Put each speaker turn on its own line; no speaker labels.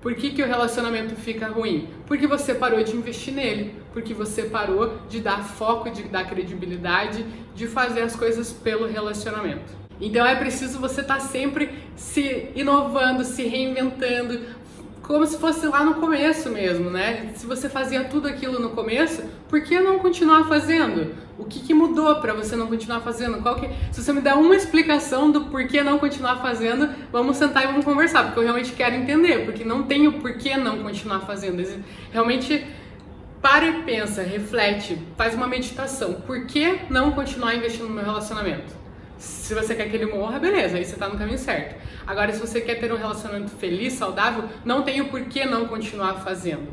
Por que, que o relacionamento fica ruim? Porque você parou de investir nele, porque você parou de dar foco, de dar credibilidade, de fazer as coisas pelo relacionamento. Então é preciso você estar tá sempre se inovando, se reinventando, como se fosse lá no começo mesmo, né? Se você fazia tudo aquilo no começo, por que não continuar fazendo? O que, que mudou para você não continuar fazendo? Qual que... Se você me der uma explicação do porquê não continuar fazendo, vamos sentar e vamos conversar, porque eu realmente quero entender, porque não tenho porquê não continuar fazendo. Realmente para e pensa, reflete, faz uma meditação. Por que não continuar investindo no meu relacionamento? Se você quer que ele morra, beleza, aí você está no caminho certo. Agora, se você quer ter um relacionamento feliz, saudável, não tem o porquê não continuar fazendo.